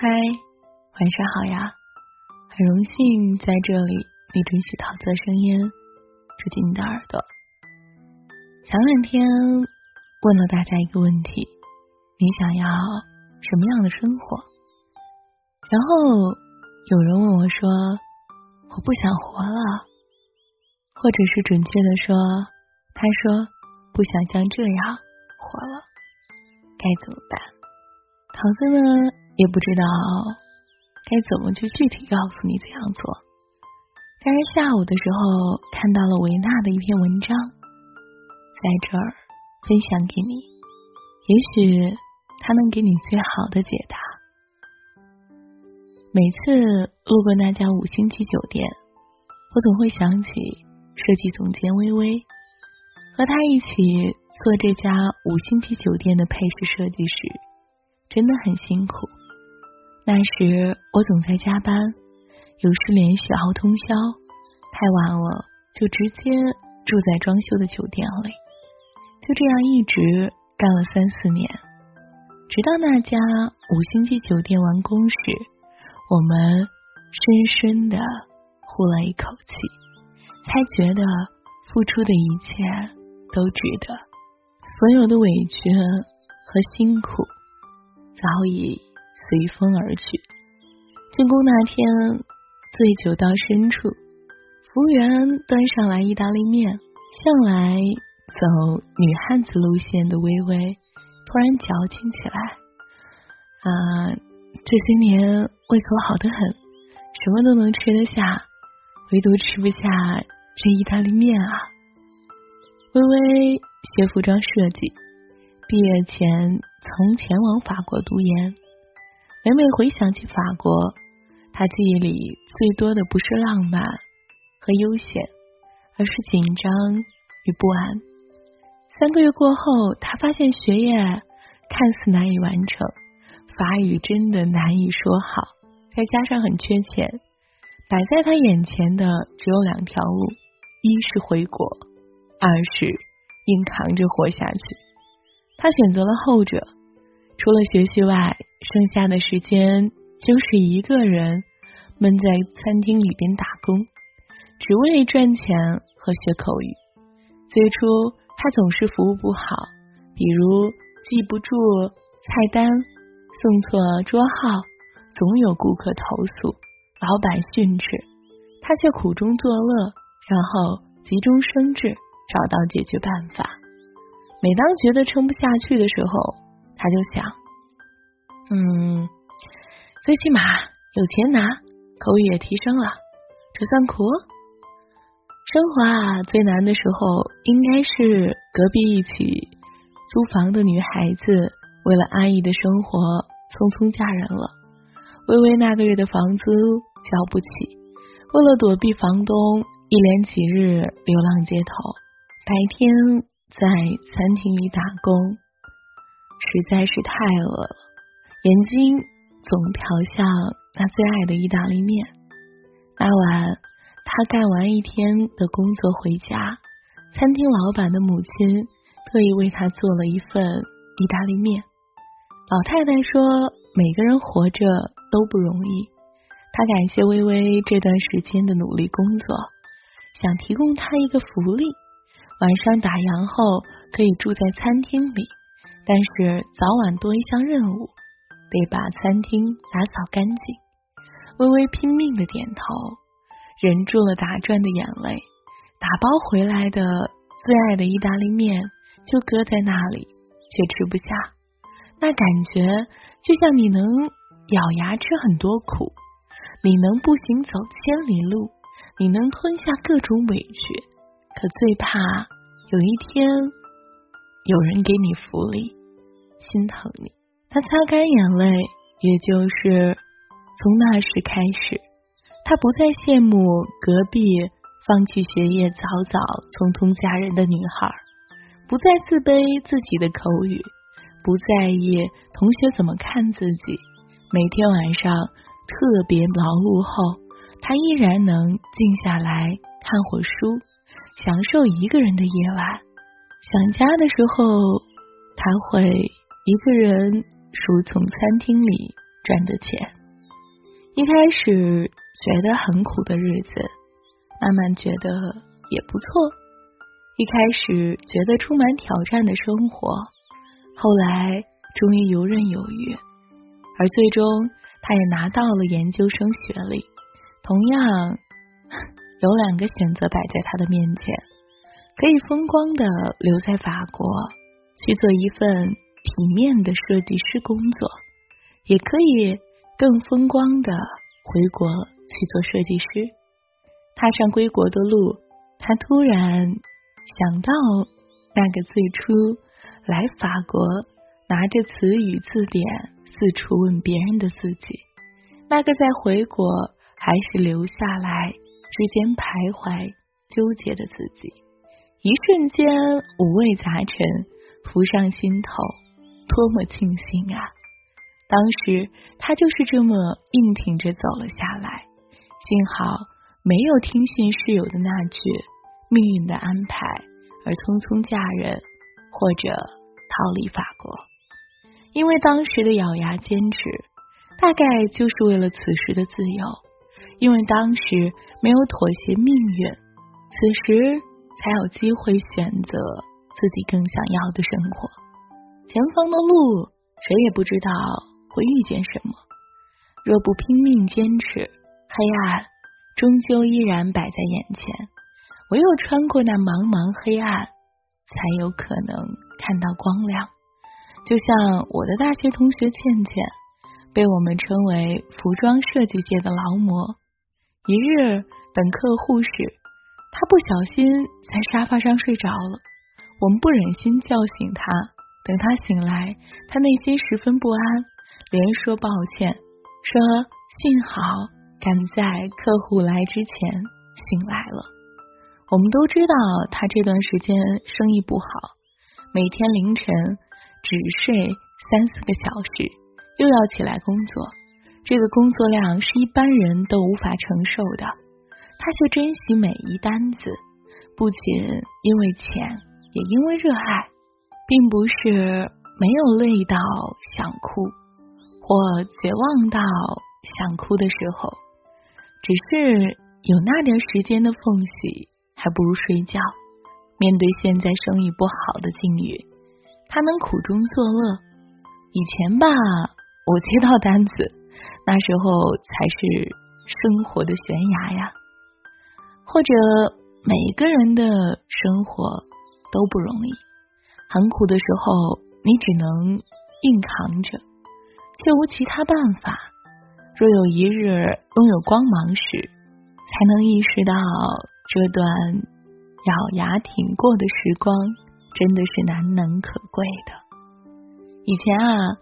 嗨，晚上好呀！很荣幸在这里，你准许桃子的声音住进你的耳朵。前两天问了大家一个问题：你想要什么样的生活？然后有人问我说：“我不想活了。”或者是准确的说，他说不想像这样活了，该怎么办？桃子呢？也不知道该怎么去具体告诉你怎样做，但是下午的时候看到了维纳的一篇文章，在这儿分享给你，也许他能给你最好的解答。每次路过那家五星级酒店，我总会想起设计总监微微，和他一起做这家五星级酒店的配饰设计师，真的很辛苦。那时我总在加班，有时连续熬通宵，太晚了就直接住在装修的酒店里，就这样一直干了三四年，直到那家五星级酒店完工时，我们深深的呼了一口气，才觉得付出的一切都值得，所有的委屈和辛苦早已。随风而去。进宫那天，醉酒到深处，服务员端上来意大利面。向来走女汉子路线的微微突然矫情起来。啊，这些年胃口好的很，什么都能吃得下，唯独吃不下这意大利面啊。微微学服装设计，毕业前曾前往法国读研。每每回想起法国，他记忆里最多的不是浪漫和悠闲，而是紧张与不安。三个月过后，他发现学业看似难以完成，法语真的难以说好，再加上很缺钱，摆在他眼前的只有两条路：一是回国，二是硬扛着活下去。他选择了后者。除了学习外，剩下的时间就是一个人闷在餐厅里边打工，只为赚钱和学口语。最初他总是服务不好，比如记不住菜单、送错桌号，总有顾客投诉、老板训斥，他却苦中作乐，然后急中生智，找到解决办法。每当觉得撑不下去的时候，他就想，嗯，最起码有钱拿，口语也提升了，这算苦。生活啊，最难的时候，应该是隔壁一起租房的女孩子，为了安逸的生活，匆匆嫁人了。微微那个月的房租交不起，为了躲避房东，一连几日流浪街头，白天在餐厅里打工。实在是太饿了，眼睛总瞟向那最爱的意大利面。那晚，他干完一天的工作回家，餐厅老板的母亲特意为他做了一份意大利面。老太太说：“每个人活着都不容易。”他感谢微微这段时间的努力工作，想提供他一个福利：晚上打烊后可以住在餐厅里。但是早晚多一项任务，得把餐厅打扫干净。微微拼命的点头，忍住了打转的眼泪。打包回来的最爱的意大利面就搁在那里，却吃不下。那感觉就像你能咬牙吃很多苦，你能步行走千里路，你能吞下各种委屈，可最怕有一天。有人给你福利，心疼你。他擦干眼泪，也就是从那时开始，他不再羡慕隔壁放弃学业、早早匆匆嫁人的女孩，不再自卑自己的口语，不在意同学怎么看自己。每天晚上特别劳碌后，他依然能静下来看会书，享受一个人的夜晚。想家的时候，他会一个人书从餐厅里赚的钱。一开始觉得很苦的日子，慢慢觉得也不错。一开始觉得充满挑战的生活，后来终于游刃有余。而最终，他也拿到了研究生学历。同样，有两个选择摆在他的面前：可以风光的留在法国，去做一份体面的设计师工作，也可以。更风光的回国去做设计师，踏上归国的路，他突然想到那个最初来法国拿着词语字典四处问别人的自己，那个在回国还是留下来之间徘徊纠结的自己，一瞬间五味杂陈浮上心头，多么庆幸啊！当时他就是这么硬挺着走了下来，幸好没有听信室友的那句“命运的安排”而匆匆嫁人或者逃离法国，因为当时的咬牙坚持，大概就是为了此时的自由，因为当时没有妥协命运，此时才有机会选择自己更想要的生活。前方的路，谁也不知道。会遇见什么？若不拼命坚持，黑暗终究依然摆在眼前。唯有穿过那茫茫黑暗，才有可能看到光亮。就像我的大学同学倩倩，被我们称为服装设计界的劳模。一日本课护士，她不小心在沙发上睡着了。我们不忍心叫醒她，等他醒来，他内心十分不安。连说抱歉，说幸好赶在客户来之前醒来了。我们都知道他这段时间生意不好，每天凌晨只睡三四个小时，又要起来工作，这个工作量是一般人都无法承受的。他却珍惜每一单子，不仅因为钱，也因为热爱，并不是没有累到想哭。或绝望到想哭的时候，只是有那点时间的缝隙，还不如睡觉。面对现在生意不好的境遇，他能苦中作乐。以前吧，我接到单子，那时候才是生活的悬崖呀。或者每个人的生活都不容易，很苦的时候，你只能硬扛着。却无其他办法。若有一日拥有光芒时，才能意识到这段咬牙挺过的时光真的是难能可贵的。以前啊，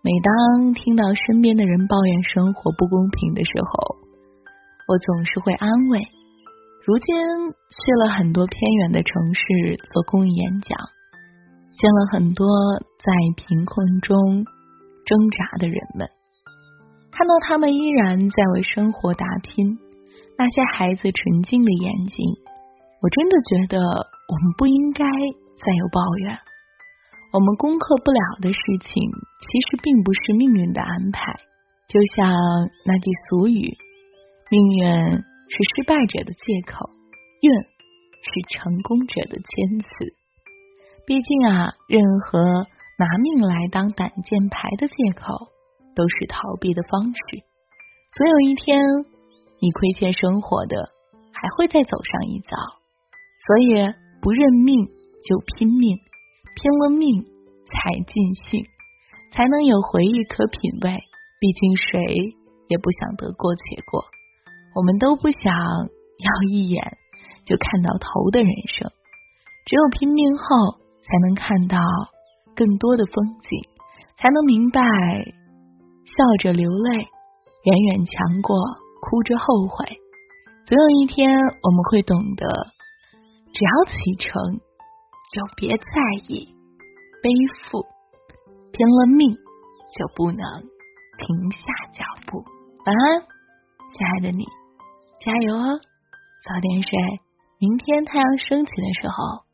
每当听到身边的人抱怨生活不公平的时候，我总是会安慰。如今去了很多偏远的城市做公益演讲，见了很多在贫困中。挣扎的人们，看到他们依然在为生活打拼，那些孩子纯净的眼睛，我真的觉得我们不应该再有抱怨。我们攻克不了的事情，其实并不是命运的安排。就像那句俗语：“命运是失败者的借口，运是成功者的谦辞。”毕竟啊，任何。拿命来当挡箭牌的借口，都是逃避的方式。总有一天，你亏欠生活的，还会再走上一遭。所以，不认命就拼命，拼了命才尽兴，才能有回忆可品味。毕竟，谁也不想得过且过。我们都不想要一眼就看到头的人生。只有拼命后，才能看到。更多的风景，才能明白，笑着流泪远远强过哭着后悔。总有一天，我们会懂得，只要启程，就别在意背负；拼了命，就不能停下脚步。晚安，亲爱的你，加油哦！早点睡，明天太阳升起的时候，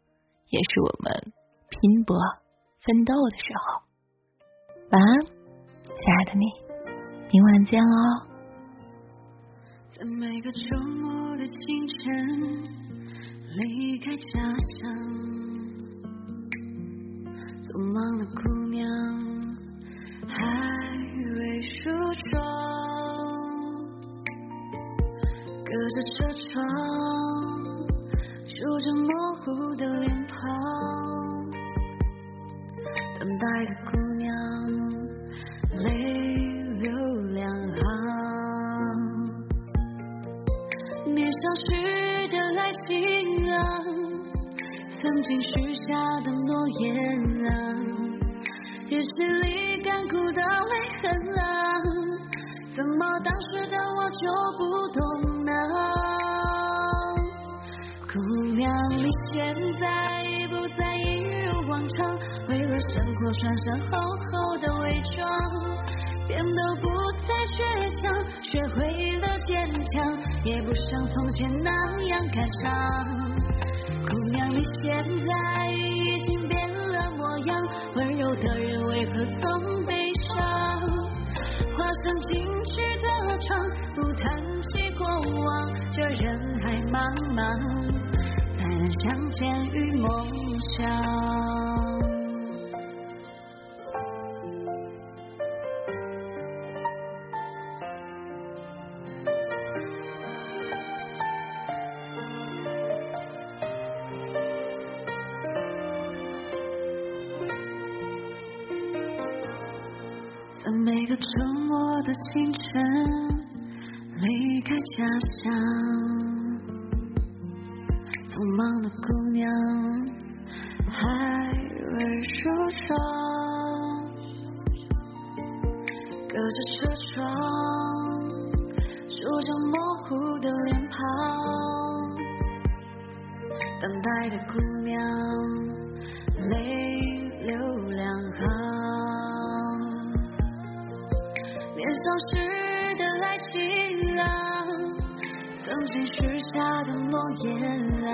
也是我们拼搏。奋斗的时候，晚安，亲爱的你。明晚见哦。在每个周末的清晨，离开家乡，消失的爱情啊，曾经许下的诺言啊，日记里干枯的泪痕啊，怎么当时的我就不懂呢？姑娘，你现在已不再一如往常，为了生活穿上厚厚的伪装，变得不再倔强，学会，不像从前那样感伤。姑娘，你现在已经变了模样，温柔的人为何总悲伤？画上进去的窗，不谈起过往，这人海茫茫，才能相见与梦想。在每个周末的清晨，离开家乡，匆忙的姑娘还未梳妆，隔着车窗，数着模糊的脸庞，等待的姑娘泪年少时的爱情啊，曾经许下的诺言啊，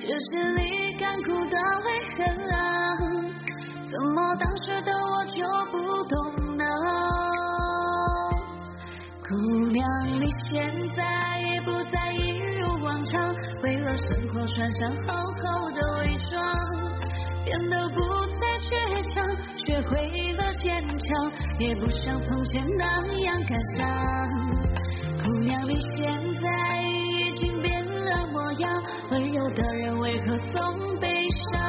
日记里干枯的泪痕啊，怎么当时的我就不懂呢？姑娘，你现在也不再一如往常，为了生活穿上厚厚的伪装，变得不再倔强，学会了坚强，也不像从前那样感伤。姑娘，你现在已经变了模样，温柔的人为何总悲伤？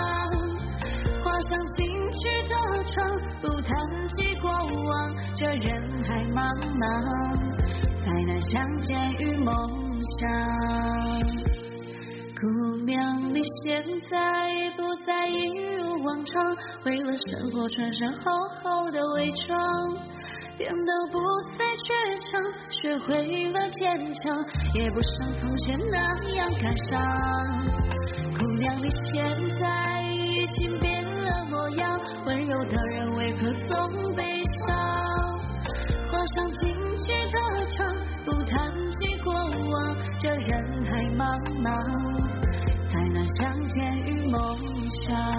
画上进去的窗，不谈起过往，这人海茫茫，才能相见与梦想。姑娘，你现在不再一为了生活穿上厚厚的伪装，变得不再倔强，学会了坚强，也不像从前那样感伤。姑娘，你现在已经变了模样，温柔的人为何总悲伤？画上进去的窗，不谈起过往，这人海茫茫，才能相见与梦想。